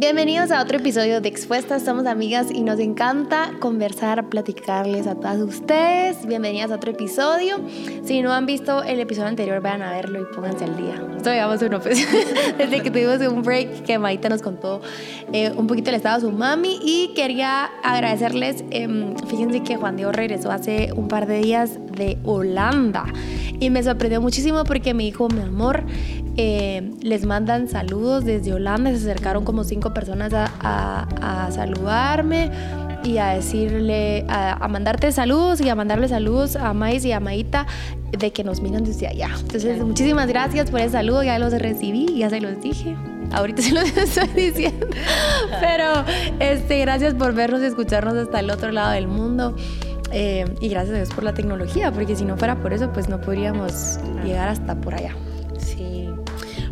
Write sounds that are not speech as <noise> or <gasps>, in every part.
Bienvenidos a otro episodio de Expuestas, somos amigas y nos encanta conversar, platicarles a todas ustedes. Bienvenidas a otro episodio. Si no han visto el episodio anterior, vayan a verlo y pónganse al día. Esto llevamos uno, pues, desde que tuvimos un break que Maita nos contó eh, un poquito el estado de su mami y quería agradecerles, em, fíjense que Juan Diego regresó hace un par de días de Holanda y me sorprendió muchísimo porque me dijo, mi amor, eh, les mandan saludos desde Holanda, se acercaron como cinco personas a, saludarme y a decirle, a, mandarte saludos y a mandarle saludos a Mais y a Maita de que nos miran desde allá. Entonces, muchísimas gracias por el saludo, ya los recibí, ya se los dije. Ahorita se los <laughs> estoy diciendo. Pero este, gracias por vernos y escucharnos hasta el otro lado del mundo. Eh, y gracias a Dios por la tecnología, porque si no fuera por eso, pues no podríamos llegar hasta por allá.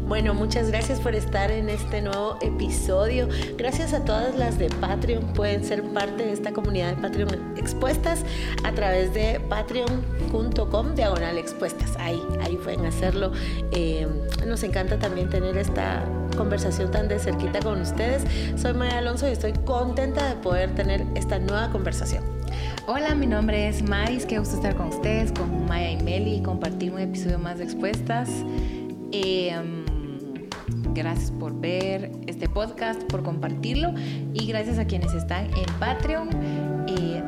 Bueno, muchas gracias por estar en este nuevo episodio. Gracias a todas las de Patreon. Pueden ser parte de esta comunidad de Patreon expuestas a través de patreon.com diagonal expuestas. Ahí, ahí pueden hacerlo. Eh, nos encanta también tener esta conversación tan de cerquita con ustedes. Soy Maya Alonso y estoy contenta de poder tener esta nueva conversación. Hola, mi nombre es Mais, qué gusto estar con ustedes, con Maya y Meli y compartir un episodio más de Expuestas. Eh, Gracias por ver este podcast, por compartirlo y gracias a quienes están en Patreon eh,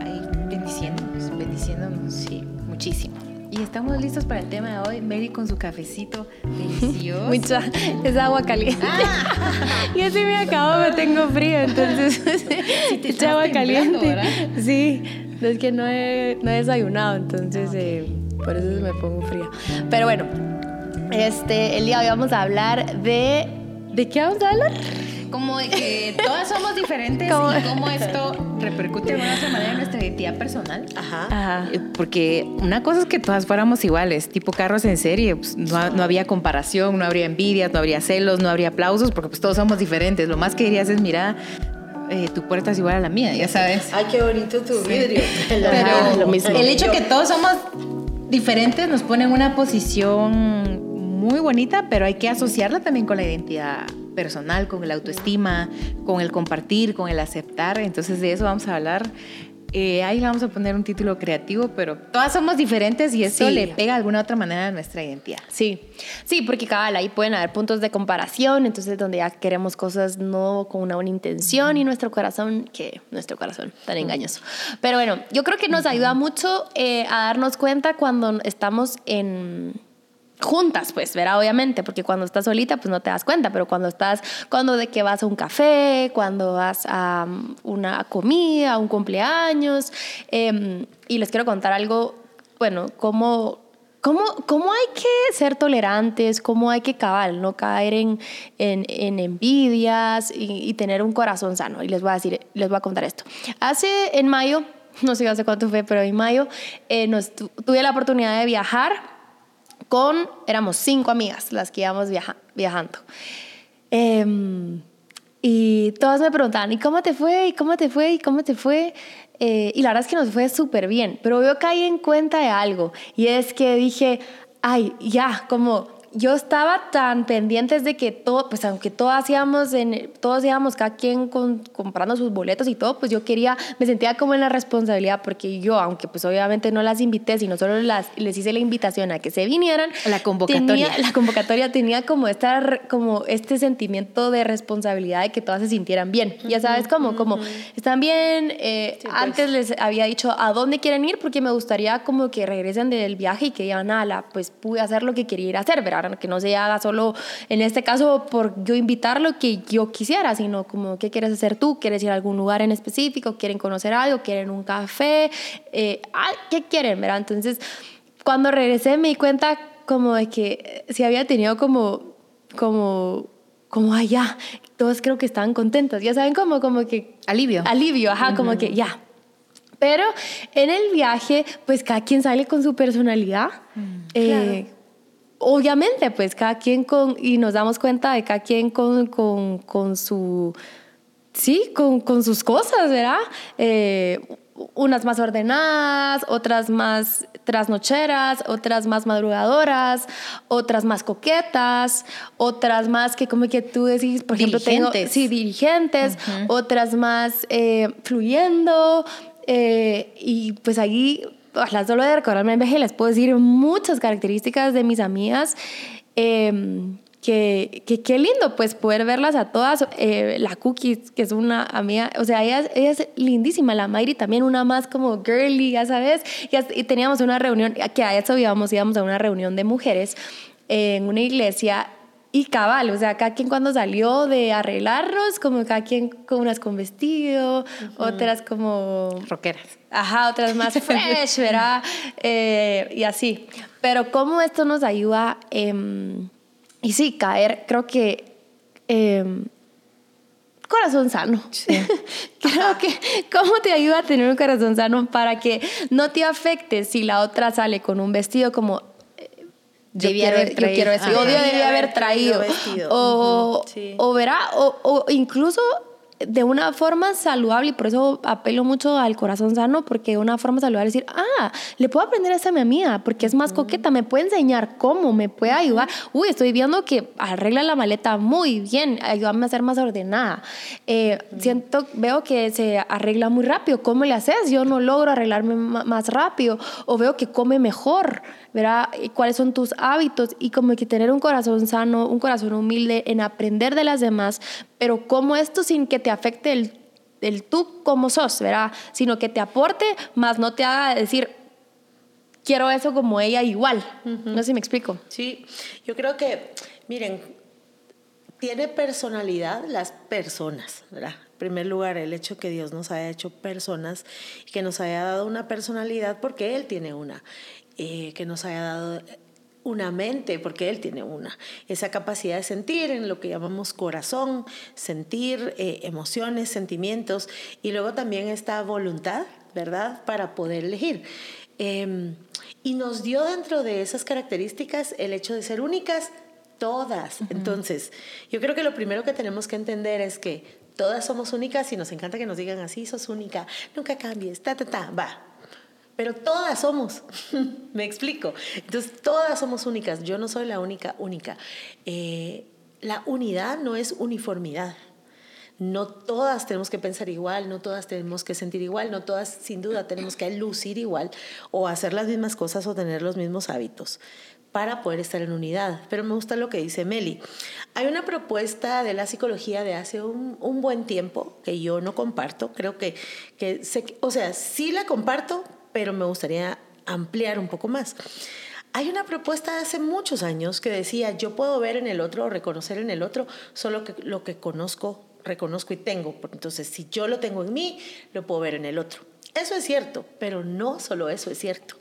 bendiciéndonos, bendiciéndonos, sí, muchísimo. Y estamos listos para el tema de hoy. Mary con su cafecito delicioso. <laughs> Mucha, es agua caliente. Ah. <laughs> y así me acabo, me tengo frío, entonces <laughs> es agua caliente. Sí, es que no he, no he desayunado, entonces eh, por eso me pongo fría. Pero bueno, este, el día de hoy vamos a hablar de ¿De qué vamos a hablar? Como de que todas somos diferentes y cómo esto repercute de una otra manera en nuestra identidad personal. Ajá. Eh, porque una cosa es que todas fuéramos iguales, tipo carros en serie, pues, no, no, había comparación, no habría envidia, no habría celos, no habría aplausos, porque pues todos somos diferentes. Lo más que dirías es, mira, eh, tu puerta es igual a la mía, ya sabes. Ay, qué bonito tu vidrio. <laughs> Pero lo mismo. el hecho que todos somos diferentes nos pone en una posición muy bonita, pero hay que asociarla también con la identidad personal, con la autoestima, con el compartir, con el aceptar. Entonces de eso vamos a hablar. Eh, ahí le vamos a poner un título creativo, pero todas somos diferentes y eso le pega de alguna otra manera a nuestra identidad. Sí, sí, porque cada ahí pueden haber puntos de comparación, entonces donde ya queremos cosas no con una buena intención y nuestro corazón, que nuestro corazón tan engañoso. Pero bueno, yo creo que nos ayuda mucho eh, a darnos cuenta cuando estamos en juntas, pues, verá, obviamente, porque cuando estás solita, pues no te das cuenta, pero cuando estás, cuando de que vas a un café, cuando vas a um, una comida, a un cumpleaños, em, y les quiero contar algo, bueno, cómo, cómo, cómo hay que ser tolerantes, cómo hay que cabal, no caer en, en, envidias y, tener un corazón sano. Y les voy a decir, les voy a contar esto. Hace, en mayo, <laughs> no sé hace cuánto fue, pero en mayo, eh, nos, tuve la oportunidad de viajar con, éramos cinco amigas las que íbamos viajando. Em, y todas me preguntaban, ¿y cómo te fue? ¿Y cómo te fue? ¿Y cómo te fue? Eh, y la verdad es que nos fue súper bien, pero yo caí en cuenta de algo y es que dije, ay, ya, como yo estaba tan pendientes de que todo, pues aunque todos hacíamos, en, todos íbamos cada quien comprando sus boletos y todo, pues yo quería, me sentía como en la responsabilidad porque yo, aunque pues obviamente no las invité, sino solo las, les hice la invitación a que se vinieran. La convocatoria. la convocatoria tenía como, esta, como este sentimiento de responsabilidad de que todas se sintieran bien. Ya sabes, como, como están bien. Eh, pues. Antes les había dicho a dónde quieren ir porque me gustaría como que regresen del viaje y que digan, la pues pude hacer lo que quería ir a hacer, ¿verdad? Que no se haga solo, en este caso, por yo invitarlo que yo quisiera, sino como, ¿qué quieres hacer tú? ¿Quieres ir a algún lugar en específico? ¿Quieren conocer algo? ¿Quieren un café? Eh, ¿Qué quieren, verdad? Entonces, cuando regresé me di cuenta como de que si había tenido como, como, como allá, todos creo que estaban contentos, ya saben, como, como que... Alivio. Alivio, ajá, como que ya, pero en el viaje, pues cada quien sale con su personalidad. Mm, eh, obviamente, pues cada quien con, y nos damos cuenta de cada quien con, con, con su, sí, con, con, sus cosas, ¿verdad? Eh, unas más ordenadas, otras más trasnocheras, otras más madrugadoras, otras más coquetas, otras más que como que tú decís, por ejemplo, tengo, Dirigentes. sí, dirigentes, otras más eh, fluyendo, eh, y pues ahí, ojalá solo de recordarme en viaje, les puedo decir muchas características de mis amigas. eh, que, qué lindo pues poder verlas a todas. Eh, la Cookies, que es una amiga, o sea, ella, ella es lindísima. La Mayri también, una más como girly, ya sabes. Y, teníamos una reunión, que a eso íbamos a una reunión de mujeres en una iglesia. Y cabal, o sea, cada quien cuando salió de arreglarnos, como cada quien con unas con vestido, otras como Rockeras. Ajá, otras más <laughs> fresh, ¿verdad? Eh, y así. Pero cómo esto nos ayuda, em, y sí, caer, creo que em, corazón sano. <laughs> creo que cómo te ayuda a tener un corazón sano para que no te afecte si la otra sale con un vestido como... Yo Debí quiero, haber yo traído. quiero Ah. yo Debí debí haber haber traído traído. vestido. O, sí. o verá, o, o incluso de una forma saludable, y por eso apelo mucho al corazón sano, porque de una forma saludable es decir, ah, le puedo aprender a mi amiga, porque es más coqueta, me puede enseñar cómo, me puede ayudar. Uy, estoy viendo que arregla la maleta muy bien, ayúdame a ser más ordenada. Eh, Siento, veo que se arregla muy rápido, ¿cómo le haces? Yo no logro arreglarme más rápido, o veo que come mejor, ¿verdad? ¿Cuáles son tus hábitos? Y como que tener un corazón sano, un corazón humilde en aprender de las demás, pero como esto sin que te afecte el, el tú como sos, ¿verdad? Sino que te aporte, más no te haga decir, quiero eso como ella igual. No sé si me explico. Sí, yo creo que, miren, tiene personalidad las personas, ¿verdad? En primer lugar, el hecho que Dios nos haya hecho personas y que nos haya dado una personalidad porque Él tiene una, eh, que nos haya dado una mente porque Él tiene una, esa capacidad de sentir en lo que llamamos corazón, sentir eh, emociones, sentimientos y luego también esta voluntad, ¿verdad? Para poder elegir. Eh, y nos dio dentro de esas características el hecho de ser únicas, todas. Entonces, yo creo que lo primero que tenemos que entender es que todas somos únicas y nos encanta que nos digan así, sos única, nunca cambies, ta, ta, ta, va. Pero todas somos, <laughs> me explico. Entonces, todas somos únicas. Yo no soy la única única. Eh, la unidad no es uniformidad. No todas tenemos que pensar igual, no todas tenemos que sentir igual, no todas sin duda tenemos que lucir igual o hacer las mismas cosas o tener los mismos hábitos para poder estar en unidad. Pero me gusta lo que dice Meli. Hay una propuesta de la psicología de hace un, un buen tiempo que yo no comparto, creo que, que sé- o sea, sí la comparto, pero me gustaría ampliar un poco más. Hay una propuesta de hace muchos años que decía, yo puedo ver en el otro o reconocer en el otro solo que, lo que conozco, reconozco y tengo. Entonces, si yo lo tengo en mí, lo puedo ver en el otro. Eso es cierto, pero no solo eso es cierto.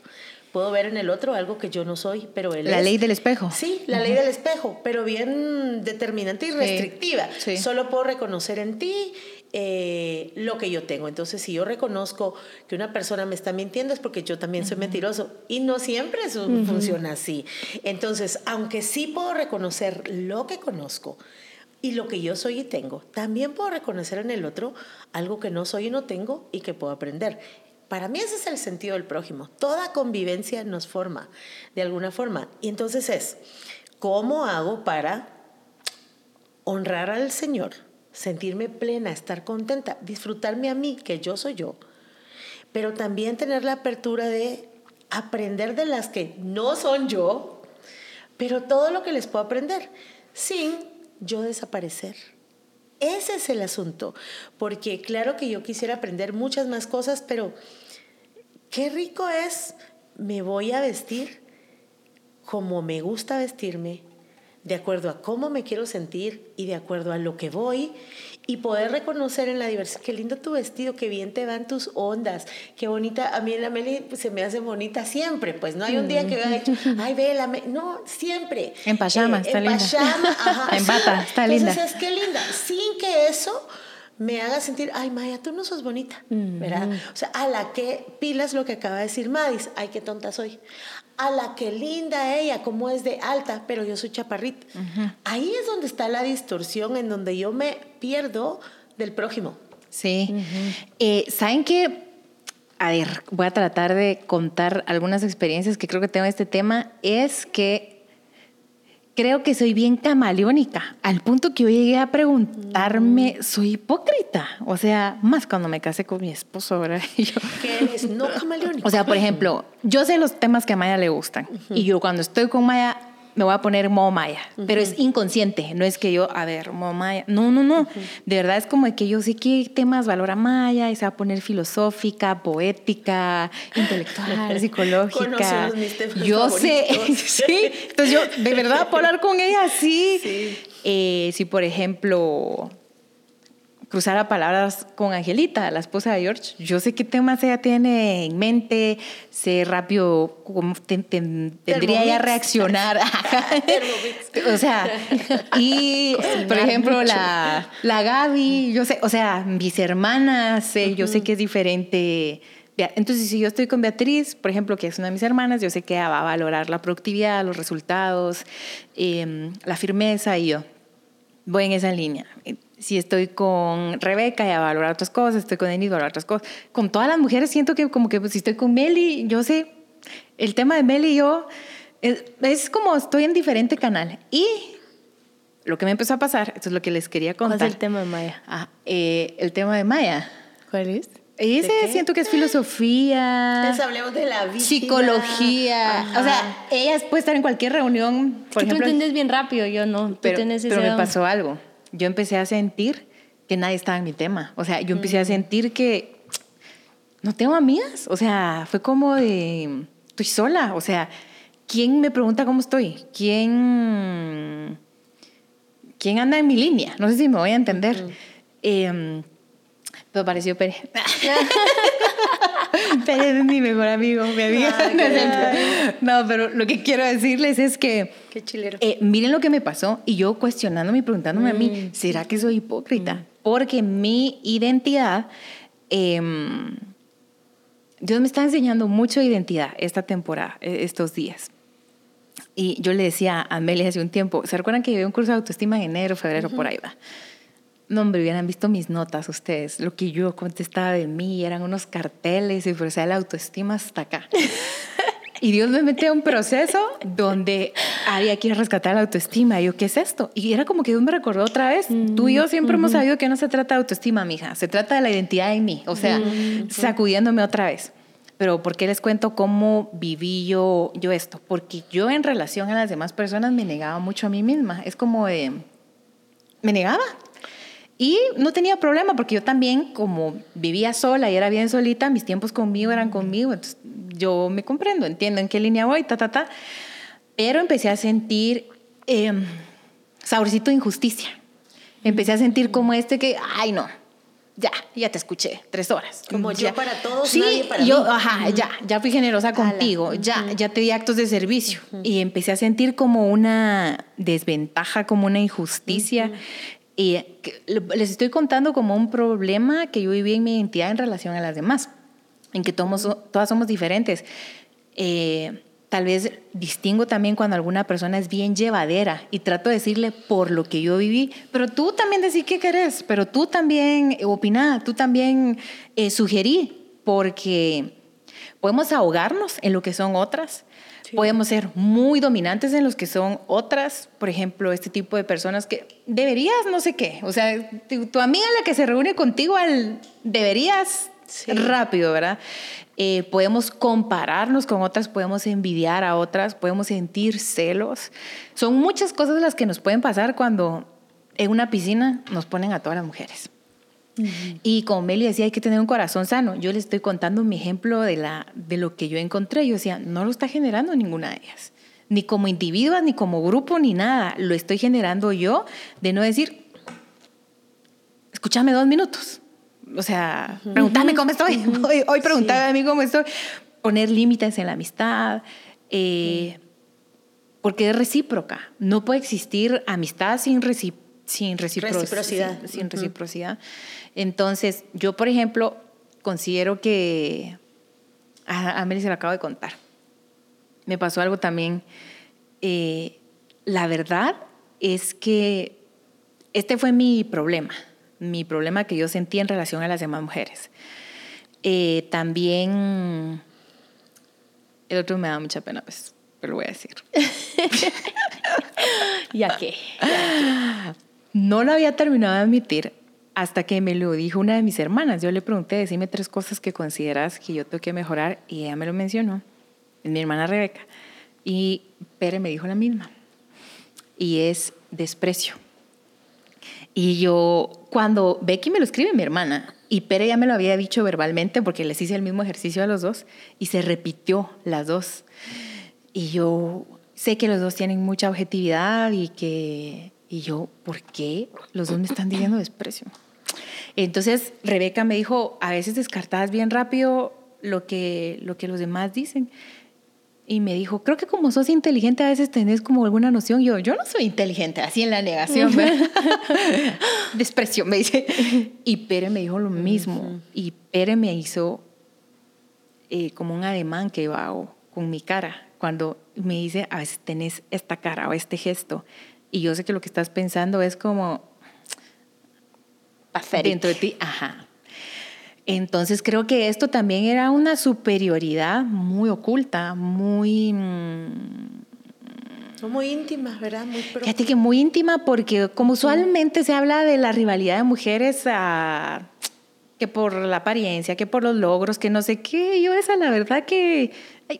Puedo ver en el otro algo que yo no soy, pero él La es. ley del espejo. Sí, la ley del espejo, pero bien determinante y restrictiva. sí. Solo puedo reconocer en ti eh, lo que yo tengo. Entonces, si yo reconozco que una persona me está mintiendo es porque yo también soy mentiroso. Y no siempre eso funciona así. Entonces, aunque sí puedo reconocer lo que conozco y lo que yo soy y tengo, también puedo reconocer en el otro algo que no soy y no tengo y que puedo aprender. Para mí ese es el sentido del prójimo. Toda convivencia nos forma de alguna forma. Y entonces es, ¿cómo hago para honrar al Señor, sentirme plena, estar contenta, disfrutarme a mí, que yo soy yo, pero también tener la apertura de aprender de las que no son yo, pero todo lo que les puedo aprender, sin yo desaparecer. Ese es el asunto, porque claro que yo quisiera aprender muchas más cosas, pero qué rico es, me voy a vestir como me gusta vestirme, de acuerdo a cómo me quiero sentir y de acuerdo a lo que voy y poder reconocer en la diversidad, qué lindo tu vestido, qué bien te van tus ondas, qué bonita, a mí la Meli pues, se me hace bonita siempre, pues no hay un día que vea hecho, ay, ve la Meli", no, siempre. En pijama, está en linda. <laughs> ajá, En bata, está Entonces linda. es que linda, sin que eso me haga sentir, ay Maya, tú no sos bonita, ¿verdad? O sea, a la que pilas lo que acaba de decir Madis, ay, qué tonta soy. A la que linda ella, como es de alta, pero yo soy chaparrita. Ahí es donde está la distorsión, en donde yo me pierdo del prójimo. Sí. Eh, ¿Saben qué? a ver, voy a tratar de contar algunas experiencias que creo que tengo en este tema, es que creo que soy bien camaleónica, al punto que yo llegué a preguntarme, Mm. ¿soy hipócrita? O sea, más cuando me casé con mi esposo, ¿verdad? <laughs> Y yo- ¿Qué eres? No camaleónico. o sea, por ejemplo, yo sé los temas que a Maya le gustan y yo cuando estoy con Maya me voy a poner modo Maya, pero es inconsciente, no es que yo, a ver, modo Maya, no, no, no, de verdad es como que yo sé qué temas valora Maya y se va a poner filosófica, poética, intelectual, <laughs> psicológica. Mis yo sé, <laughs> sí, entonces yo de verdad puedo hablar con ella así. Sí. Eh, si por ejemplo cruzara palabras con Angelita, la esposa de George. Yo sé qué temas ella tiene en mente, sé rápido cómo te- te- tendría ella a reaccionar. <laughs> <laughs> o sea, y por ejemplo, la, la Gaby, yo sé, o sea, mis hermanas, eh, yo sé que es diferente. Entonces, si yo estoy con Beatriz, por ejemplo, que es una de mis hermanas, yo sé que ella va a valorar la productividad, los resultados, em, la firmeza y yo voy en esa línea. Si estoy con Rebeca, ya va a valorar otras cosas, estoy con Denis, va a valorar otras cosas. Con todas las mujeres siento que como que pues, si estoy con Meli, yo sé, el tema de Meli y yo, es, es como estoy en diferente canal. Y lo que me empezó a pasar, esto es lo que les quería ¿Cuál contar. es el tema de Maya? Ah, eh, el tema de Maya. ¿Cuál es? Ese qué? siento que es filosofía. Entonces hablemos de la vida. Psicología. Ajá. O sea, ella puede estar en cualquier reunión. Por que tú entiendes bien rápido, yo no. Pero, ese me don. pasó algo. Yo empecé a sentir que nadie estaba en mi tema. O sea, yo empecé a sentir que no tengo amigas. O sea, fue como de, estoy sola. O sea, ¿quién me pregunta cómo estoy? ¿Quién, quién anda en mi línea? No sé si me voy a entender. Em, pero pareció Pérez. <laughs> <laughs> Pérez es mi mejor amigo, mi amiga. Ay, <laughs> No pero lo que quiero decirles es que Qué chilero. eh, miren lo que me pasó y yo cuestionándome y preguntándome a mí, ¿será que soy hipócrita? Porque mi identidad, em, Dios me está enseñando mucho de identidad esta temporada, eh, estos días. Y yo le decía a Amelia hace un tiempo, ¿se recuerdan que llevé un curso de autoestima en enero, febrero, por ahí va? No, hombre, hubieran visto mis notas ustedes, lo que yo contestaba de mí, eran unos carteles y por la autoestima hasta acá. <laughs> Y Dios me metió a un proceso donde había que rescatar la autoestima. Y yo, ¿qué es esto? Y era como que Dios me recordó otra vez. Tú y yo siempre hemos sabido que no se trata de autoestima, mija. Se trata de la identidad en mí. O sea, sacudiéndome otra vez. Pero ¿por qué les cuento cómo viví yo, yo esto? Porque yo en relación a las demás personas me negaba mucho a mí misma. Es como de... Me negaba. Y no tenía problema porque yo también, como vivía sola y era bien solita, mis tiempos conmigo eran conmigo. Entonces, yo me comprendo, entiendo en qué línea voy, ta, ta, ta. Pero empecé a sentir eh, saborcito de injusticia. Empecé a sentir como este que, ay, no, ya, ya te escuché, tres horas. Como yo Ya. para todos, sí, nadie para yo, mí. ajá, ya, ya fui generosa contigo, ya, ya te di actos de servicio. Y empecé a sentir como una desventaja, como una injusticia. Y les estoy contando como un problema que yo viví en mi identidad en relación a las demás, en que todos, todas somos diferentes. Eh, tal vez distingo también cuando alguna persona es bien llevadera y trato de decirle por lo que yo viví, pero tú también decís qué querés, pero tú también opiná, tú también eh, sugerí, porque podemos ahogarnos en lo que son otras, podemos ser muy dominantes en los que son otras, por ejemplo, este tipo de personas que deberías no sé qué, o sea, tu, tu amiga la que se reúne contigo al deberías Sí. rápido, ¿verdad? Eh, podemos compararnos con otras, podemos envidiar a otras, podemos sentir celos. Son muchas cosas las que nos pueden pasar cuando en una piscina nos ponen a todas las mujeres. Y como Meli decía, hay que tener un corazón sano. Yo les estoy contando mi ejemplo de, la, de lo que yo encontré. Yo decía, no lo está generando ninguna de ellas. Ni como individuas, ni como grupo, ni nada. Lo estoy generando yo de no decir, escúchame dos minutos. O sea, pregúntame cómo estoy. <laughs> Hoy, hoy preguntaba a mí cómo estoy. Poner límites en la amistad. eh, porque es recíproca. No puede existir amistad sin, reci- sin recipro- Reciprocidad. Sin, sin reciprocidad. Entonces, yo, por ejemplo, considero que. A, a Meli se lo acabo de contar. Me pasó algo también. eh, la verdad es que este fue mi problema, mi problema que yo sentí en relación a las demás mujeres. Eh, también, el otro me da mucha pena, pues, pero lo voy a decir. <laughs> ¿Ya qué? No lo había terminado de admitir hasta que me lo dijo una de mis hermanas. Yo le pregunté, decime tres cosas que consideras que yo tengo que mejorar y ella me lo mencionó. Es mi hermana Rebeca. Y Pere me dijo la misma. Y es desprecio. Y yo, cuando Becky me lo escribe, mi hermana, y Pere ya me lo había dicho verbalmente porque les hice el mismo ejercicio a los dos y se repitió las dos. Y yo sé que los dos tienen mucha objetividad y que... Y yo, ¿por qué los dos me están diciendo desprecio? Entonces Rebeca me dijo, a veces descartabas bien rápido lo que, lo que los demás dicen. Y me dijo, creo que como sos inteligente a veces tenés como alguna noción. Yo, yo no soy inteligente, así en la negación. <laughs> Desprecio, me dice. Y Pere me dijo lo mismo. Y Pere me hizo eh, como un ademán que iba con mi cara. Cuando me dice, a veces tenés esta cara o este gesto. Y yo sé que lo que estás pensando es como... Dentro de ti, ajá. Entonces creo que esto también era una superioridad muy oculta, muy... Mm, muy íntima, ¿verdad? Muy Fíjate que muy íntima porque como usualmente se habla de la rivalidad de mujeres a, que por la apariencia, que por los logros, que no sé qué, yo esa la verdad que,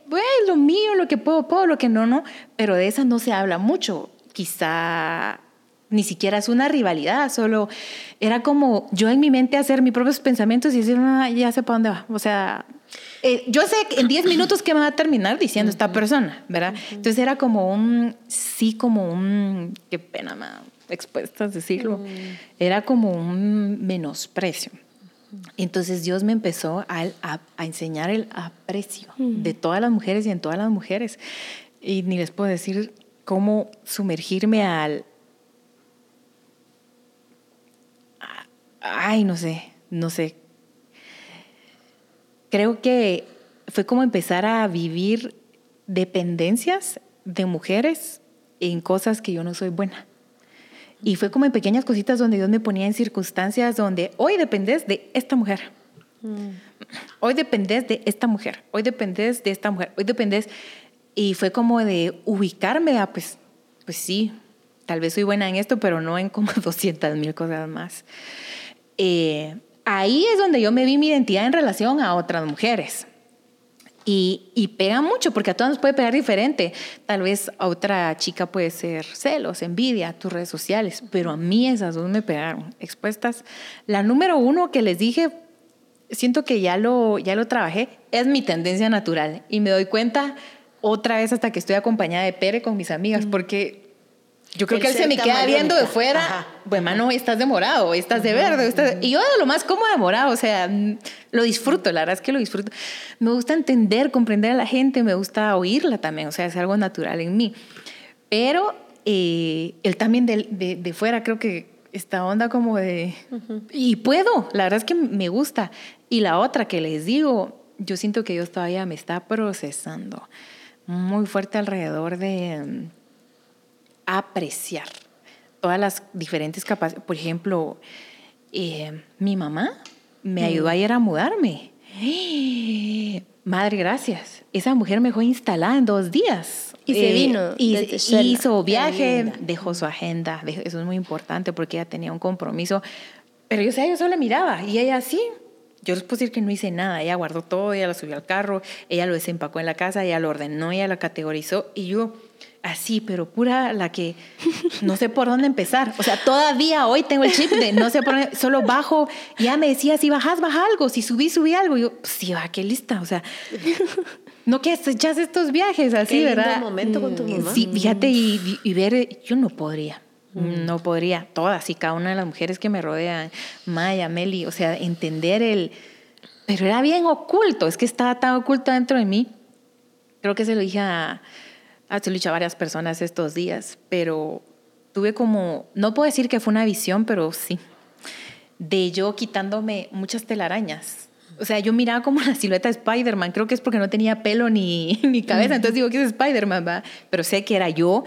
bueno, lo mío, lo que puedo, puedo, lo que no, no, pero de esa no se habla mucho. Quizá ni siquiera es una rivalidad, solo era como yo en mi mente hacer mis propios pensamientos y decir, ah, ya sé para dónde va. O sea, eh, yo sé que en 10 minutos que me va a terminar diciendo esta persona, ¿verdad? Entonces era como un, sí, como un, qué pena, me expuestas decirlo, era como un menosprecio. Entonces Dios me empezó a, a, enseñar el aprecio de todas las mujeres y en todas las mujeres. Y ni les puedo decir cómo sumergirme al, ay, no sé, no sé. Creo que fue como empezar a vivir dependencias de mujeres en cosas que yo no soy buena. Y fue como en pequeñas cositas donde Dios me ponía en circunstancias donde hoy dependes de esta mujer. Mm. Hoy dependes de esta mujer. Hoy dependes de esta mujer. Hoy dependes. Y fue como de ubicarme a, pues, pues sí, tal vez soy buena en esto, pero no en como <laughs> 200 mil cosas más. Eh, ahí es donde yo me vi mi identidad en relación a otras mujeres. Y, y, pega mucho porque a todas nos puede pegar diferente. Tal vez a otra chica puede ser celos, envidia, tus redes sociales, pero a mí esas dos me pegaron expuestas. La número uno que les dije, siento que ya lo, ya lo trabajé, es mi tendencia natural. Y me doy cuenta otra vez hasta que estoy acompañada de Pere con mis amigas, porque yo creo que él se me queda viendo de fuera, bueno, mano, estás de morado, estás de verde, y yo de lo más cómodo de morado, o sea, lo disfruto, la verdad es que lo disfruto. Me gusta entender, comprender a la gente, me gusta oírla también, o sea, es algo natural en mí. Pero eh, él también de, de, fuera creo que esta onda como de... Y puedo, la verdad es que me gusta. Y la otra que les digo, yo siento que Dios todavía me está procesando muy fuerte alrededor de apreciar todas las diferentes capacidades. Por ejemplo, eh, mi mamá me ayudó mm. ayer a mudarme. <gasps> Madre, gracias. Esa mujer me fue instalada en dos días. Y se eh, vino. Y hizo viaje, dejó su agenda. eso es muy importante porque ella tenía un compromiso. Pero yo, sé, yo solo miraba y ella sí. Yo les puedo decir que no hice nada. Ella guardó todo, ella lo subió al carro, ella lo desempacó en la casa, ella lo ordenó, ella lo categorizó. Y yo, así, pero pura la que no sé por dónde empezar. O sea, todavía hoy tengo el chip de no sé por dónde, solo bajo, ya me decía, si bajas, baja algo, si subí, subí algo. Y yo, pues sí, va, qué lista. O sea, no que echas estos viajes así, qué ¿verdad? momento con tu mm, mamá. Sí, fíjate y, y ver, yo no podría. Mm. No podría, todas y cada una de las mujeres que me rodean, Maya, Meli, o sea, entender el... Pero era bien oculto, es que estaba tan oculto dentro de mí. Creo que se lo dije a, Ah, se lo a varias personas estos días, pero tuve como, no puedo decir que fue una visión, pero sí, de yo quitándome muchas telarañas. O sea, yo miraba como la silueta de Spider-Man, creo que es porque no tenía pelo ni, <laughs> ni cabeza, entonces digo que es Spider-Man, ¿va? pero sé que era yo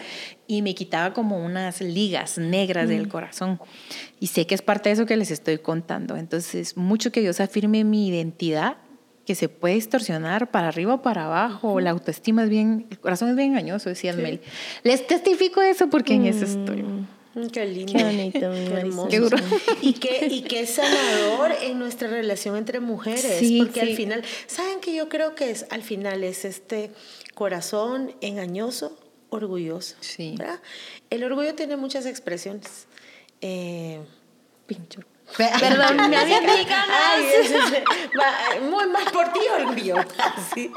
y me quitaba como unas ligas negras del corazón. Y sé que es parte de eso que les estoy contando. Entonces, mucho que Dios afirme mi identidad que se puede distorsionar para arriba o para abajo. La autoestima es bien, el corazón es bien engañoso, decía Meli. Les testifico eso porque en eso estoy. Mm, qué lindo. Qué bonito, <laughs> Qué hermoso. Qué. Y qué, y qué sanador en nuestra relación entre mujeres. Sí, porque sí. al final, ¿saben que yo creo que es al final es este corazón engañoso, orgulloso? Sí. ¿verdad? El orgullo tiene muchas expresiones. Eh, Pincho. Perdón, me <laughs> <laughs> muy mal por ti, orgullo. <laughs> Sí.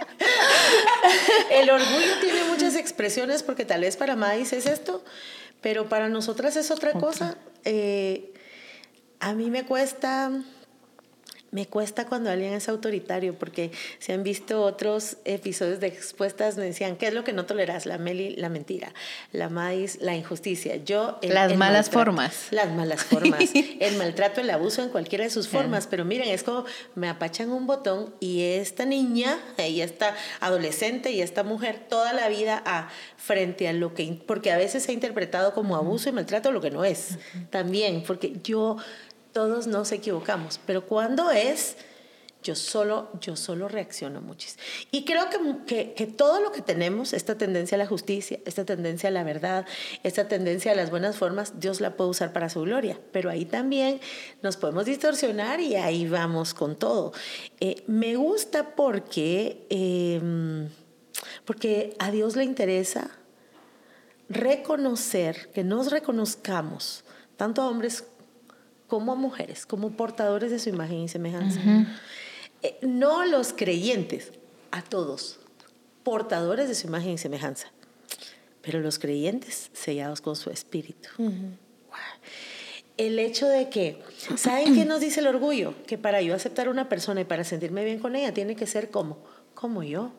El orgullo tiene muchas expresiones porque tal vez para Maíz es esto, pero para nosotras es otra cosa. Eh, a mí me cuesta, me cuesta cuando alguien es autoritario, porque si han visto otros episodios de expuestas, me decían, ¿qué es lo que no toleras? La Meli, la mentira, la maíz, la injusticia. Yo, el- Las el malas maltrato. formas. Las malas formas. <laughs> el maltrato, el abuso en cualquiera de sus formas. Pero miren, es como me apachan un botón y esta niña, y esta adolescente y esta mujer, toda la vida a, frente a lo que, porque a veces se ha interpretado como abuso y maltrato lo que no es. También, porque yo, todos nos equivocamos, pero cuando es, yo solo, yo solo reacciono muchísimo. Y creo que, que, que todo lo que tenemos, esta tendencia a la justicia, esta tendencia a la verdad, esta tendencia a las buenas formas, Dios la puede usar para su gloria. Pero ahí también nos podemos distorsionar y ahí vamos con todo. Eh, me gusta porque, eh, porque a Dios le interesa reconocer, que nos reconozcamos, tanto a hombres como mujeres, como portadores de su imagen y semejanza. Eh, no los creyentes, a todos, portadores de su imagen y semejanza, pero los creyentes sellados con su espíritu. El hecho de que, ¿saben qué nos dice el orgullo? Que para yo aceptar a una persona y para sentirme bien con ella, tiene que ser como, como yo.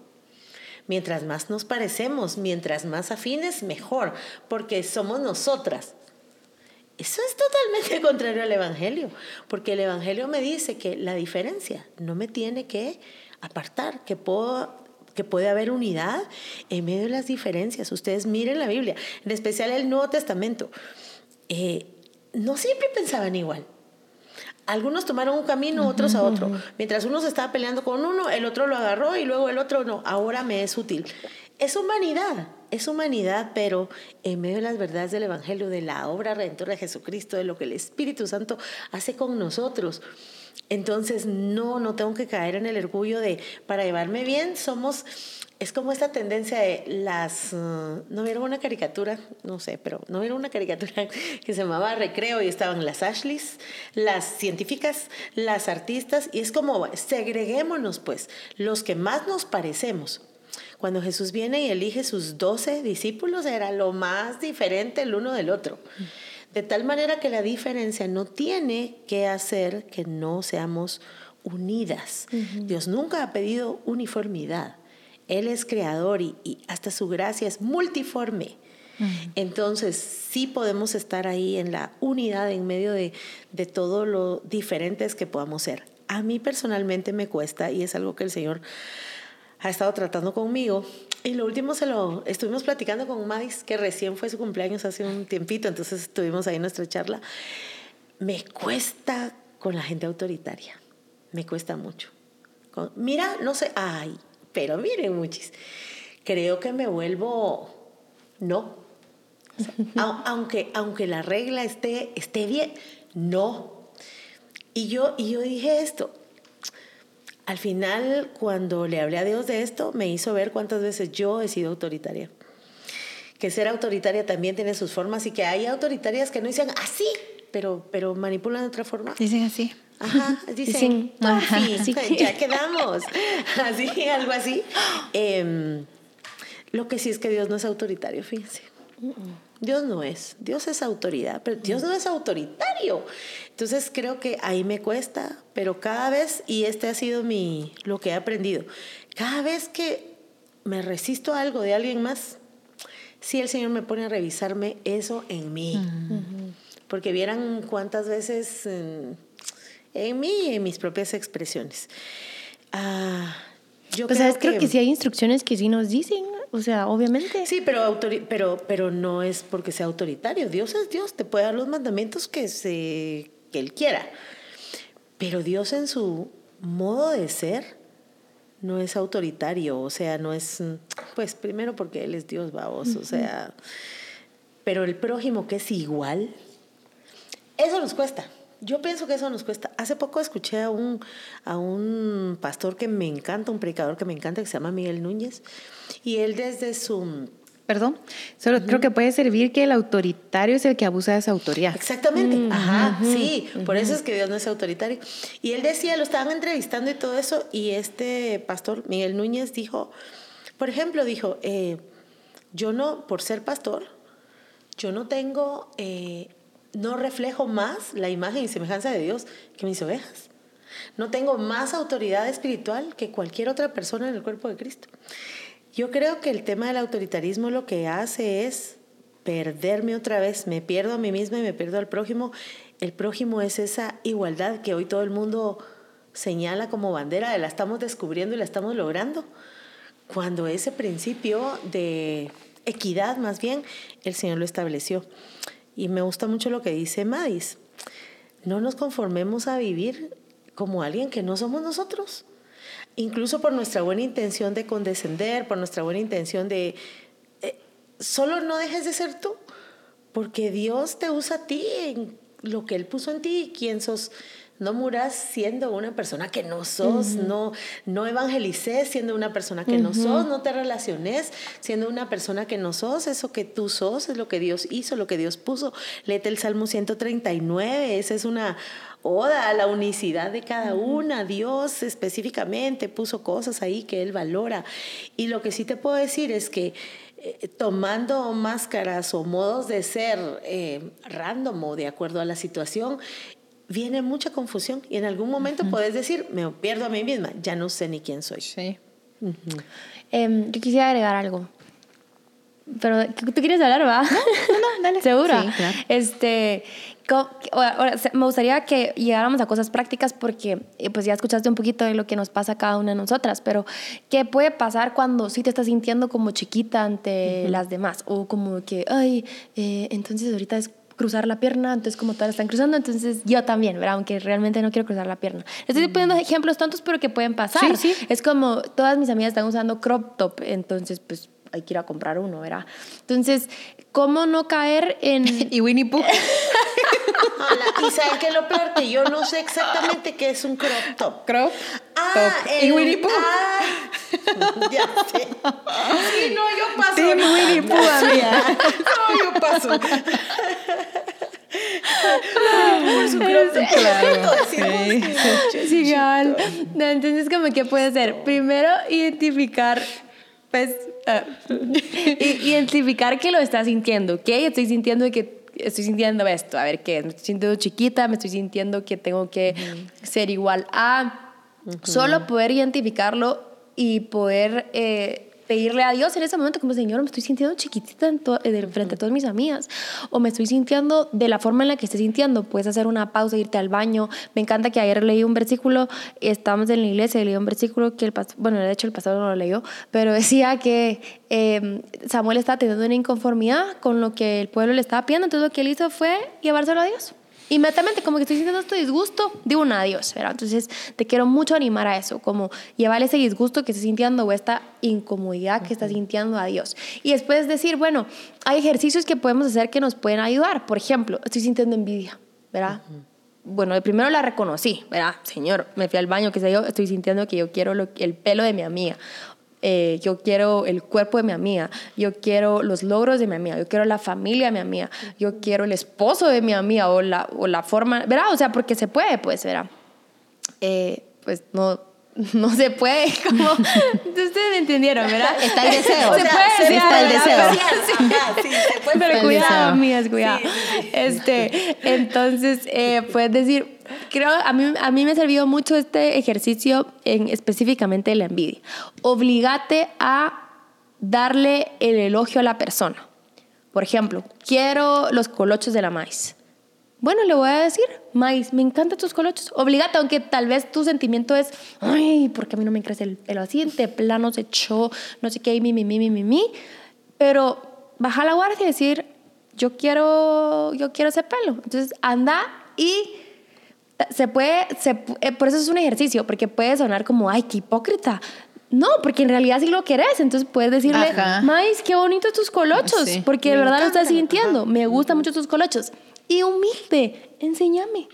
Mientras más nos parecemos, mientras más afines, mejor, porque somos nosotras. Eso es totalmente <laughs> contrario al Evangelio, porque el Evangelio me dice que la diferencia no me tiene que apartar, que puedo que puede haber unidad en medio de las diferencias. Ustedes miren la Biblia, en especial el Nuevo Testamento. Eh, no siempre pensaban igual. Algunos tomaron un camino, otros a otro. Mientras uno se estaba peleando con uno, el otro lo agarró y luego el otro no. Ahora me es útil. Es humanidad, es humanidad, pero en medio de las verdades del Evangelio, de la obra redentora de Jesucristo, de lo que el Espíritu Santo hace con nosotros. Entonces, no, no tengo que caer en el orgullo de, para llevarme bien, somos, es como esta tendencia de las, uh, ¿no vieron una caricatura? No sé, pero ¿no vieron una caricatura <laughs> que se llamaba Recreo y estaban las Ashleys, las científicas, las artistas, y es como, segreguémonos pues, los que más nos parecemos. Cuando Jesús viene y elige sus doce discípulos, era lo más diferente el uno del otro. De tal manera que la diferencia no tiene que hacer que no seamos unidas. Dios nunca ha pedido uniformidad. Él es creador y, y hasta su gracia es multiforme. Entonces, sí podemos estar ahí en la unidad en medio de, de todo lo diferentes que podamos ser. A mí personalmente me cuesta y es algo que el Señor ha estado tratando conmigo. Y lo último se lo estuvimos platicando con Mais, que recién fue su cumpleaños hace un tiempito, entonces estuvimos ahí en nuestra charla. Me cuesta con la gente autoritaria, me cuesta mucho. Con- mira, no sé, ay, pero miren, muchis, creo que me vuelvo, no. O sea, <laughs> au- aunque, aunque la regla esté, esté bien, no. Y yo, y yo dije esto, al final, cuando le hablé a Dios de esto, me hizo ver cuántas veces yo he sido autoritaria. Que ser autoritaria también tiene sus formas y que hay autoritarias que no dicen así, pero, pero manipulan de otra forma. Dicen así. Ajá, <laughs> dicen, Dicen, ajá, ajá, sí. ya quedamos. <laughs> Así, algo así. Em, lo que sí es que Dios no es autoritario, fíjense. Dios no es, Dios es autoridad, pero Dios no es autoritario. Entonces creo que ahí me cuesta, pero cada vez, y este ha sido mi, lo que he aprendido, cada vez que me resisto a algo de alguien más, sí el Señor me pone a revisarme eso en mí. Porque vieran cuántas veces en, en mí y en mis propias expresiones. Ah, yo Pues creo sabes, creo que sí hay instrucciones que sí nos dicen, o sea, obviamente. Sí, pero, autori- pero, pero no es porque sea autoritario. Dios es Dios, te puede dar los mandamientos que, se, que Él quiera. Pero Dios en su modo de ser no es autoritario, o sea, no es, pues primero porque Él es Dios, vamos, o sea, pero el prójimo que es igual, eso nos cuesta. Yo pienso que eso nos cuesta. Hace poco escuché a un, a un pastor que me encanta, un predicador que me encanta, que se llama Miguel Núñez, y él desde su Perdón, solo creo que puede servir que el autoritario es el que abusa de su autoridad. Exactamente, mm, ajá, sí, por eso es que Dios no es autoritario. Y él decía, lo estaban entrevistando y todo eso, y este pastor, Miguel Núñez, dijo, por ejemplo, dijo, eh, yo no, por ser pastor, yo no tengo, eh, no reflejo más la imagen y semejanza de Dios que mis ovejas. No tengo más autoridad espiritual que cualquier otra persona en el cuerpo de Cristo. Yo creo que el tema del autoritarismo lo que hace es perderme otra vez, me pierdo a mí misma y me pierdo al prójimo. El prójimo es esa igualdad que hoy todo el mundo señala como bandera, la estamos descubriendo y la estamos logrando. Cuando ese principio de equidad, más bien, el Señor lo estableció. Y me gusta mucho lo que dice Madis. No nos conformemos a vivir como alguien que no somos nosotros incluso por nuestra buena intención de condescender, por nuestra buena intención de... Eh, solo no dejes de ser tú, porque Dios te usa a ti en lo que Él puso en ti y quién sos. No muras siendo una persona que no sos, no, no evangelices siendo una persona que no sos, no te relaciones siendo una persona que no sos, eso que tú sos es lo que Dios hizo, lo que Dios puso. Léete el Salmo 139, esa es una, oda a la unicidad de cada una. Dios específicamente puso cosas ahí que Él valora. Y lo que sí te puedo decir es que eh, tomando máscaras o modos de ser eh, random o de acuerdo a la situación, viene mucha confusión y en algún momento puedes decir, me pierdo a mí misma, ya no sé ni quién soy. Sí. Em, yo quisiera agregar algo. Pero tú quieres hablar, ¿va? No, no, dale. <laughs> ¿Segura? Sí, claro. Este, Ahora, me gustaría que llegáramos a cosas prácticas porque eh, pues ya escuchaste un poquito de lo que nos pasa a cada una de nosotras, pero ¿qué puede pasar cuando sí te estás sintiendo como chiquita ante las demás? O como que, ay, eh, entonces ahorita es cruzar la pierna, entonces como todas están cruzando, entonces yo también, ¿verdad? Aunque realmente no quiero cruzar la pierna. Estoy poniendo ejemplos tontos, pero que pueden pasar. Sí, sí. Es como todas mis amigas están usando crop top, entonces pues hay que ir a comprar uno, ¿verdad? Entonces, ¿cómo no caer en... <laughs> y Winnie Pooh. y saben que lo peor que yo no sé exactamente qué es un crop top. Crop Ah, top. el- y Winnie Pooh. ah, ya sé. Sí, no, yo paso. Team Winnie Pooh, amiga. No, yo paso. Por. Claro, sí. Sí, Entonces, como que puede ser, primero identificar, pues, ah, <laughs> i- identificar que lo estás sintiendo, ¿ok? Estoy sintiendo que estoy sintiendo esto, a ver qué, me estoy sintiendo chiquita, me estoy sintiendo que tengo que ser igual a, solo poder identificarlo y poder eh, pedirle a Dios en ese momento como Señor, me estoy sintiendo chiquitita en eh, de- frente a todas mis amigas o me estoy sintiendo de la forma en la que esté sintiendo. Puedes hacer una pausa, irte al baño. Me encanta que ayer leí un versículo, estábamos en la iglesia leí un versículo que el pastor, bueno, de hecho el pastor no lo leyó, pero decía que eh, Samuel estaba teniendo una inconformidad con lo que el pueblo le estaba pidiendo, entonces lo que él hizo fue llevárselo a Dios. Inmediatamente, como que estoy sintiendo este disgusto, digo un adiós, ¿verdad? Entonces, te quiero mucho animar a eso, como llevarle ese disgusto que estás sintiendo o esta incomodidad que estás sintiendo a Dios. Y después decir, bueno, hay ejercicios que podemos hacer que nos pueden ayudar. Por ejemplo, estoy sintiendo envidia, ¿verdad? Bueno, de primero la reconocí, ¿verdad? Señor, me fui al baño, qué sé yo, estoy sintiendo que yo quiero lo- el pelo de mi amiga. Eh, yo quiero el cuerpo de mi amiga, yo quiero los logros de mi amiga, yo quiero la familia de mi amiga, yo quiero el esposo de mi amiga o la, o la forma, ¿verdad? O sea, porque se puede, pues, ¿verdad? Eh, pues no, no se puede, <laughs> como ustedes entendieron, ¿verdad? <laughs> Está el deseo. Se O sea, puede, sí sí, está el deseo. Ajá, sí, se puede. Pero cuidado, amigas, cuidado. Sí, sí, sí. Este, entonces, eh, puedes decir, creo, a mí, a mí me ha servido mucho este ejercicio en específicamente la envidia. Obligate a darle el elogio a la persona. Por ejemplo, quiero los colochos de la maíz. Bueno, le voy a decir, maíz, me encantan tus colochos. Obligate, aunque tal vez tu sentimiento es, ay, porque a mí no me crece el pelo así, plano se echó, no sé qué, mi, mi, mi, mi, mi, mi. Pero baja la guardia y decir, yo quiero, yo quiero ese pelo. Entonces anda y se puede, se eh, por eso es un ejercicio, porque puede sonar como, ay, qué hipócrita. No, porque en realidad sí lo querés. Entonces puedes decirle. Mais, qué bonitos tus colochos. Sí. Porque de verdad lo estás sintiendo. Me gustan mucho tus colochos. Y humilde, enséñame.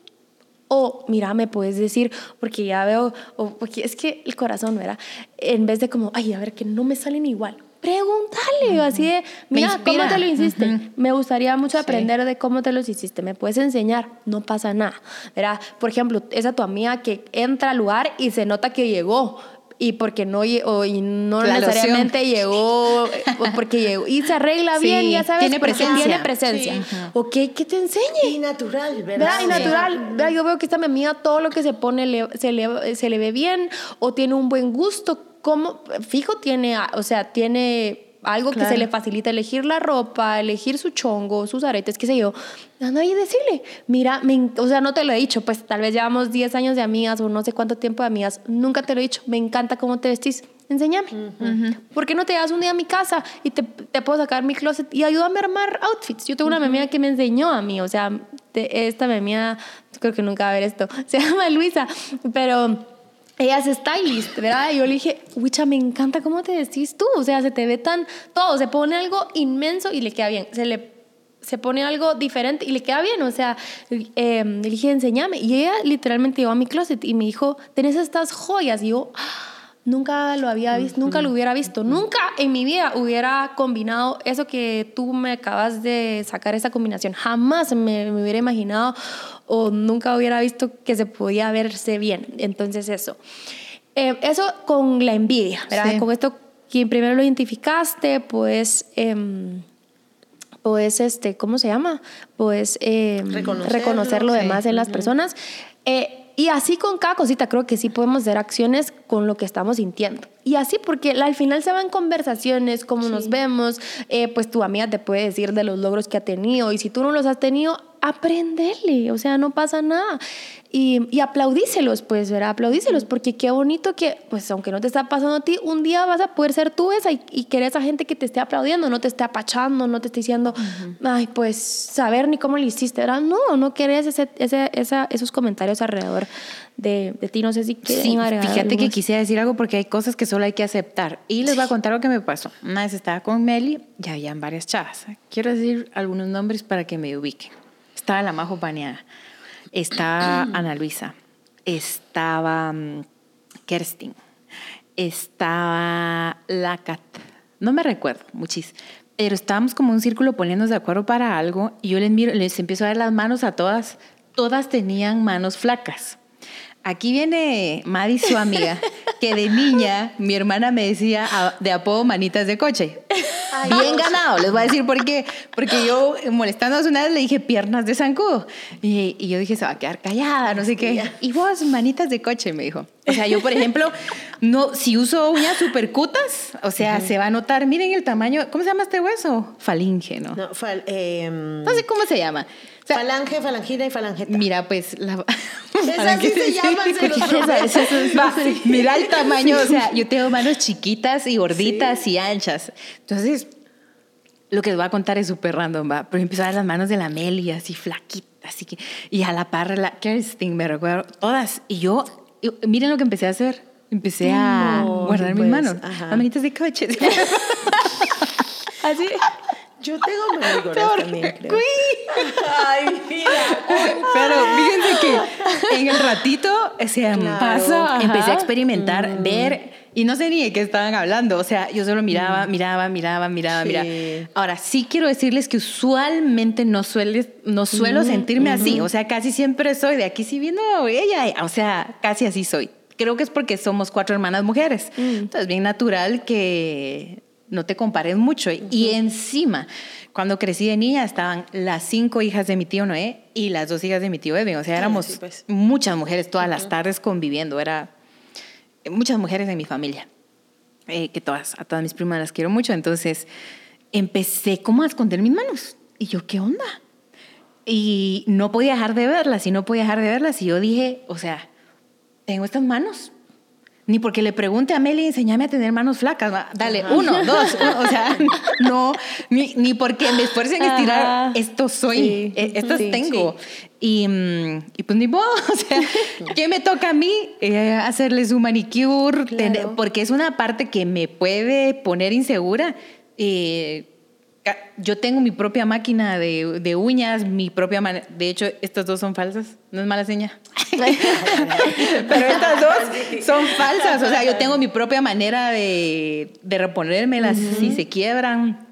O, mira, me puedes decir, porque ya veo, o porque es que el corazón, ¿verdad? En vez de como, ay, a ver, que no me salen igual. Pregúntale, así de, Me mira, ¿cómo te lo hiciste? Me gustaría mucho Sí. aprender de cómo te los hiciste. ¿Me puedes enseñar? No pasa nada. ¿verdad? Por ejemplo, esa tu amiga que entra al lugar y se nota que llegó. Y porque no, lle- o, y no La necesariamente llegó, o porque llegó. Y se arregla Sí, bien, ya sabes, tiene presencia. tiene presencia. Sí. Ok, que te enseñe. Y natural, ¿verdad? ¿verdad? Y natural. ¿verdad? Yo veo que esta mi amiga todo lo que se pone le- se, le, se le ve bien o tiene un buen gusto. ¿Cómo? Fijo, tiene, o sea, tiene algo que Claro. se le facilita elegir la ropa, elegir su chongo, sus aretes, qué sé yo. Anda y decirle, mira, me o sea, no te lo he dicho, pues tal vez llevamos 10 años de amigas o no sé cuánto tiempo de amigas, nunca te lo he dicho, me encanta cómo te vestís, enséñame. ¿Por qué no te das un día a mi casa y te, te puedo sacar mi closet y ayúdame a armar outfits? Yo tengo una amiga que me enseñó a mí, o sea, de- esta amiga, creo que nunca va a ver esto, <laughs> se llama Luisa, pero ella es stylist, ¿verdad? Y yo le dije, Wicha, me encanta cómo te vestís tú, o sea, se te ve tan todo, se pone algo inmenso y le queda bien, se le se pone algo diferente y le queda bien, o sea, eh, le dije, enséñame. Y ella literalmente llegó a mi closet y me dijo, tenés estas joyas. Y yo, "Ah, nunca lo había visto, nunca lo hubiera visto, nunca en mi vida hubiera combinado eso que tú me acabas de sacar, esa combinación. Jamás me, me hubiera imaginado o nunca hubiera visto que se podía verse bien. Entonces eso. Eh, eso con la envidia, ¿verdad? Sí. Con esto, quien primero lo identificaste, pues... em, puedes, este, ¿cómo se llama? Pues eh, Reconocerlo, reconocer lo sí. demás en las personas. Eh, y así con cada cosita, creo que sí podemos hacer acciones con lo que estamos sintiendo. Y así porque al final se van conversaciones, cómo nos vemos, eh, pues tu amiga te puede decir de los logros que ha tenido y si tú no los has tenido, aprenderle, o sea, no pasa nada. Y, y aplaudíselos, pues, ¿verdad? Aplaudíselos, porque qué bonito que, pues, aunque no te está pasando a ti, un día vas a poder ser tú esa y, y querer a esa gente que te esté aplaudiendo, no te esté apachando, no te esté diciendo, ay, pues, saber ni cómo lo hiciste, ¿verdad? No, no querés ese, ese, esa- esos comentarios alrededor de, de ti. No sé si quieren Sí, agregar fíjate algo que quisiera decir algo porque hay cosas que solo hay que aceptar. Y les voy a contar lo que me pasó. Una vez estaba con Meli, ya habían varias chavas. Quiero decir algunos nombres para que me ubiquen. Estaba la Majo Paneada, estaba <clears throat> Ana Luisa, estaba mm, Kerstin, estaba la Cat. No me recuerdo muchísimo. Pero estábamos como un círculo poniéndonos de acuerdo para algo y yo les miro, les empiezo a dar las manos a todas. Todas tenían manos flacas. Aquí viene Madi, su amiga, que de niña mi hermana me decía a- de apodo manitas de coche. Bien ganado, les voy a decir por qué. Porque yo, molestándonos una vez, le dije piernas de zancudo. Y, y yo dije, se va a quedar callada, no sé qué. Y vos, manitas de coche, me dijo. O sea, yo, por ejemplo, no, si uso uñas super cutas, o sea, se va a notar, miren el tamaño, ¿cómo se llama este hueso? Falinge, ¿no? No, No, fal- em, sé cómo se llama. Falange, falangina y falangeta. Mira, pues la. <laughs> Esas sí se llaman, se los <laughs> prometo. Va, Mira el tamaño, o sea, <laughs> yo tengo manos chiquitas y gorditas y anchas. Entonces, lo que les voy a contar es súper random, va. Pero ver las manos de la Meli, así flaquita, así que. Y a la par, la Kerstin, me recuerdo, todas. Y yo, yo- miren lo que empecé a hacer. Empecé a No, guardar pues, mis manos, ajá. las manitas de coche. Así. Yo tengo gordas también, creo. Ay, mira. <laughs> Pero fíjense que en el ratito se Claro. pasa, Ajá. empecé a experimentar, ver y no sé ni de qué estaban hablando. O sea, yo solo miraba, miraba, miraba, miraba, Sí. miraba. Ahora sí quiero decirles que usualmente no sueles, no suelo sentirme así. O sea, casi siempre soy de aquí sí viendo ella. O sea, casi así soy. Creo que es porque somos cuatro hermanas mujeres. Entonces, bien natural que no te compares mucho. Y encima, cuando crecí de niña, estaban las cinco hijas de mi tío Noé y las dos hijas de mi tío Eben. O sea, éramos sí, pues. muchas mujeres todas las tardes conviviendo. Era muchas mujeres en mi familia. eh, que todas, a todas mis primas las quiero mucho. Entonces, empecé como a esconder mis manos. Y yo, ¿qué onda? Y no podía dejar de verlas y no podía dejar de verlas. Y yo dije, o sea, tengo estas manos. Ni porque le pregunte a Meli, enséñame a tener manos flacas. Dale, uno, dos, uno, o sea, <laughs> no, ni, ni porque me esfuercen en estirar, esto soy, Sí, eh, esto sí, tengo. Y, mm, y pues ni modo, <laughs> o sea, <laughs> ¿qué me toca a mí? Eh, hacerle su manicure, tener- porque es una parte que me puede poner insegura. Eh, yo tengo mi propia máquina de, de uñas, mi propia manera. De hecho, estas dos son falsas, no es mala seña. <laughs> Pero estas dos son falsas. O sea, yo tengo mi propia manera de, de reponérmelas si se quiebran.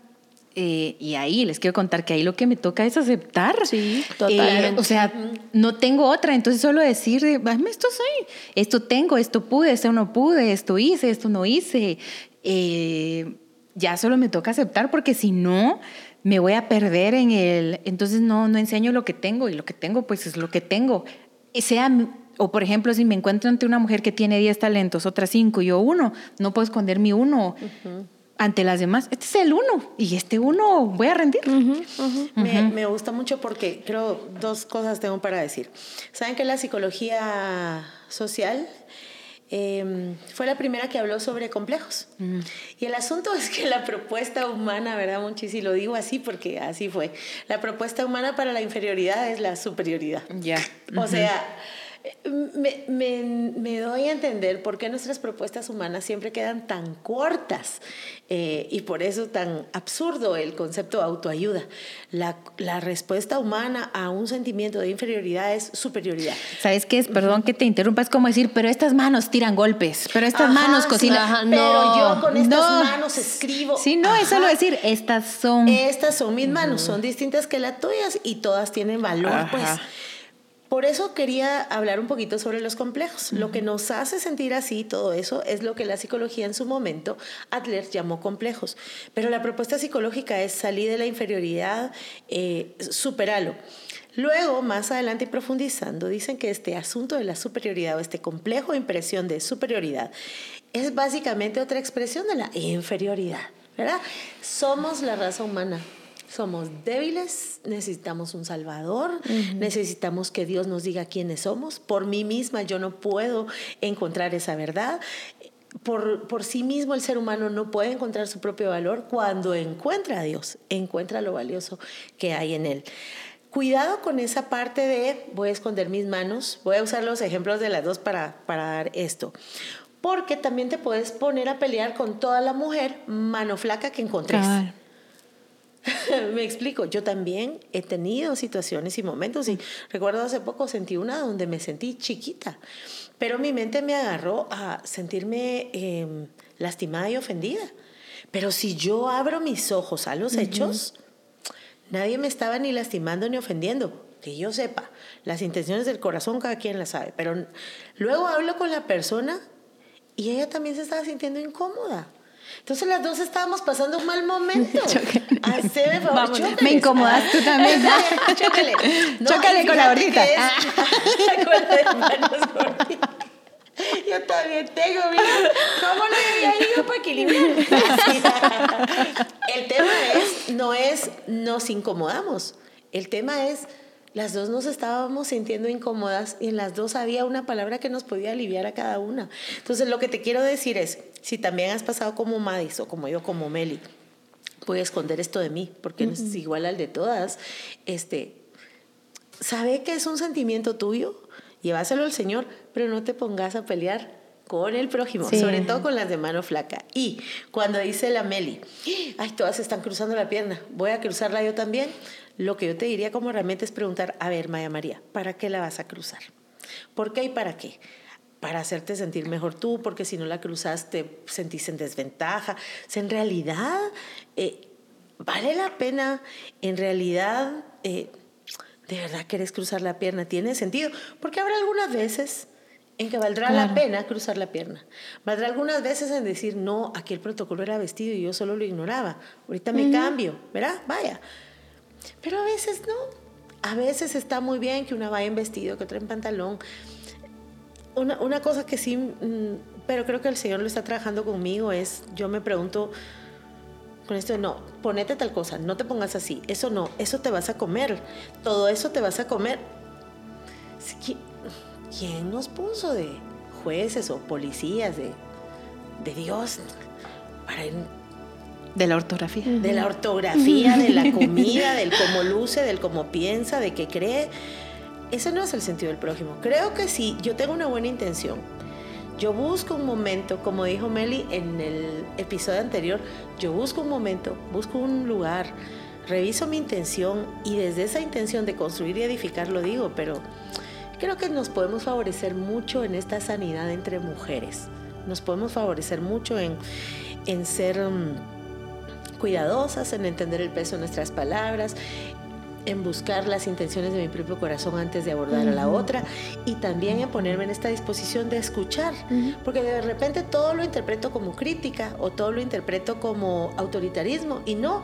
Eh, y ahí les quiero contar que ahí lo que me toca es aceptar. Sí, Eh, totalmente. o sea, no tengo otra. Entonces solo decir, de, "Ah, esto soy, esto tengo, esto pude, esto no pude, esto hice, esto no hice. Eh, ya solo me toca aceptar porque si no me voy a perder en el entonces no no enseño lo que tengo y lo que tengo pues es lo que tengo. Sea o por ejemplo si me encuentro ante una mujer que tiene 10 talentos otras 5 y yo uno no puedo esconder mi uno ante las demás. Este es el uno y este uno voy a rendir. Me, me gusta mucho porque creo dos cosas tengo para decir. Saben que la psicología social eh, fue la primera que habló sobre complejos. Y el asunto es que la propuesta humana, ¿verdad, Monchis? Y lo digo así porque así fue. La propuesta humana para la inferioridad es la superioridad. ya O sea, me, me- me doy a entender por qué nuestras propuestas humanas siempre quedan tan cortas eh, y por eso tan absurdo el concepto de autoayuda. La, la respuesta humana a un sentimiento de inferioridad es superioridad. ¿Sabes qué es? Perdón que te interrumpa, es como decir, pero estas manos tiran golpes, pero estas Ajá, manos sí, cocinan. ajá, Pero no, yo con estas no. manos escribo. Sí, no, es Ajá. solo decir, estas son. Estas son mis manos, son distintas que las tuyas y todas tienen valor, Ajá. pues. Por eso quería hablar un poquito sobre los complejos. Lo que nos hace sentir así, todo eso, es lo que la psicología en su momento, Adler llamó complejos. Pero la propuesta psicológica es salir de la inferioridad, eh, superalo. Luego, más adelante y profundizando, dicen que este asunto de la superioridad o este complejo de impresión de superioridad es básicamente otra expresión de la inferioridad, ¿verdad? Somos la raza humana. Somos débiles, necesitamos un salvador, necesitamos que Dios nos diga quiénes somos. Por mí misma yo no puedo encontrar esa verdad. Por, por sí mismo el ser humano no puede encontrar su propio valor. Cuando encuentra a Dios, encuentra lo valioso que hay en él. Cuidado con esa parte de voy a esconder mis manos. Voy a usar los ejemplos de las dos para, para dar esto. Porque también te puedes poner a pelear con toda la mujer mano flaca que encontres. Cabal. <laughs> Me explico, yo también he tenido situaciones y momentos y recuerdo hace poco sentí una donde me sentí chiquita, pero mi mente me agarró a sentirme eh, lastimada y ofendida. Pero si yo abro mis ojos a los hechos, nadie me estaba ni lastimando ni ofendiendo, que yo sepa. Las intenciones del corazón cada quien las sabe, pero luego hablo con la persona y ella también se estaba sintiendo incómoda. Entonces las dos estábamos pasando un mal momento. <laughs> Haceme favor, Vamos, me incomodas tú también. Chócale. <laughs> Chócale y con la gordita. que es- <laughs> con la de manos gorditas. Yo también tengo, mira, ¿cómo no había ido para equilibrar? El tema es, no es nos incomodamos, el tema es las dos nos estábamos sintiendo incómodas y en las dos había una palabra que nos podía aliviar a cada una. Entonces lo que te quiero decir es, si también has pasado como Madis o como yo, como Meli, voy a esconder esto de mí porque no es igual al de todas, este, sabe que es un sentimiento tuyo, llévaselo al Señor, pero no te pongas a pelear con el prójimo, Sí. sobre todo con las de mano flaca. Y cuando dice la Meli, ay, todas están cruzando la pierna, voy a cruzarla yo también, lo que yo te diría como realmente es preguntar, a ver, Maya María, ¿para qué la vas a cruzar? ¿Por qué y para qué? Para hacerte sentir mejor tú, porque si no la cruzaste, sentís en desventaja. O sea, en realidad, eh, vale la pena, en realidad, eh, de verdad querés cruzar la pierna, tiene sentido, porque habrá algunas veces en que valdrá la pena cruzar la pierna. Valdrá algunas veces en decir, no, aquí el protocolo era vestido y yo solo lo ignoraba. Ahorita me cambio, ¿verdad? Vaya. Pero a veces no. A veces está muy bien que una vaya en vestido, que otra en pantalón. Una, una cosa que sí, mm, pero creo que el Señor lo está trabajando conmigo es, yo me pregunto con esto no, ponete tal cosa, no te pongas así, eso no, eso te vas a comer, todo eso te vas a comer. Sí, ¿qui- ¿Quién nos puso de jueces o policías de, de Dios para de la ortografía. De la ortografía, de la comida, del cómo luce, del cómo piensa, de qué cree. Ese no es el sentido del prójimo. Creo que si yo tengo una buena intención, yo busco un momento, como dijo Meli en el episodio anterior, yo busco un momento, busco un lugar, reviso mi intención y desde esa intención de construir y edificar lo digo, pero creo que nos podemos favorecer mucho en esta sanidad entre mujeres. Nos podemos favorecer mucho en, en ser mm, cuidadosas, en entender el peso de nuestras palabras, en buscar las intenciones de mi propio corazón antes de abordar a la otra y también en ponerme en esta disposición de escuchar, porque de repente todo lo interpreto como crítica o todo lo interpreto como autoritarismo y no.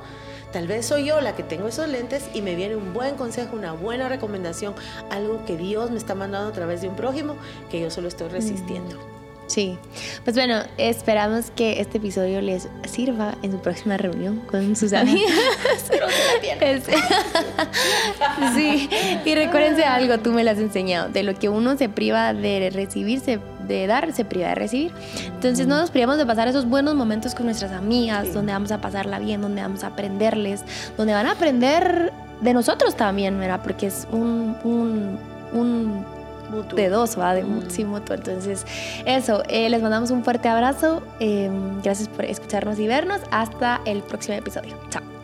Tal vez soy yo la que tengo esos lentes y me viene un buen consejo, una buena recomendación, algo que Dios me está mandando a través de un prójimo que yo solo estoy resistiendo. Sí, pues bueno, esperamos que este episodio les sirva en su próxima reunión con sus amigas. <laughs> <laughs> sí, y recuérdense algo, tú me lo has enseñado, de lo que uno se priva de recibirse de dar, se priva de recibir. Entonces no nos privamos de pasar esos buenos momentos con nuestras amigas, donde vamos a pasarla bien, donde vamos a aprenderles, donde van a aprender de nosotros también, ¿verdad? Porque es un, un, un de dos, va, de mm. sí, mutuo. Entonces, eso, eh, les mandamos un fuerte abrazo. Eh, gracias por escucharnos y vernos. Hasta el próximo episodio. Chao.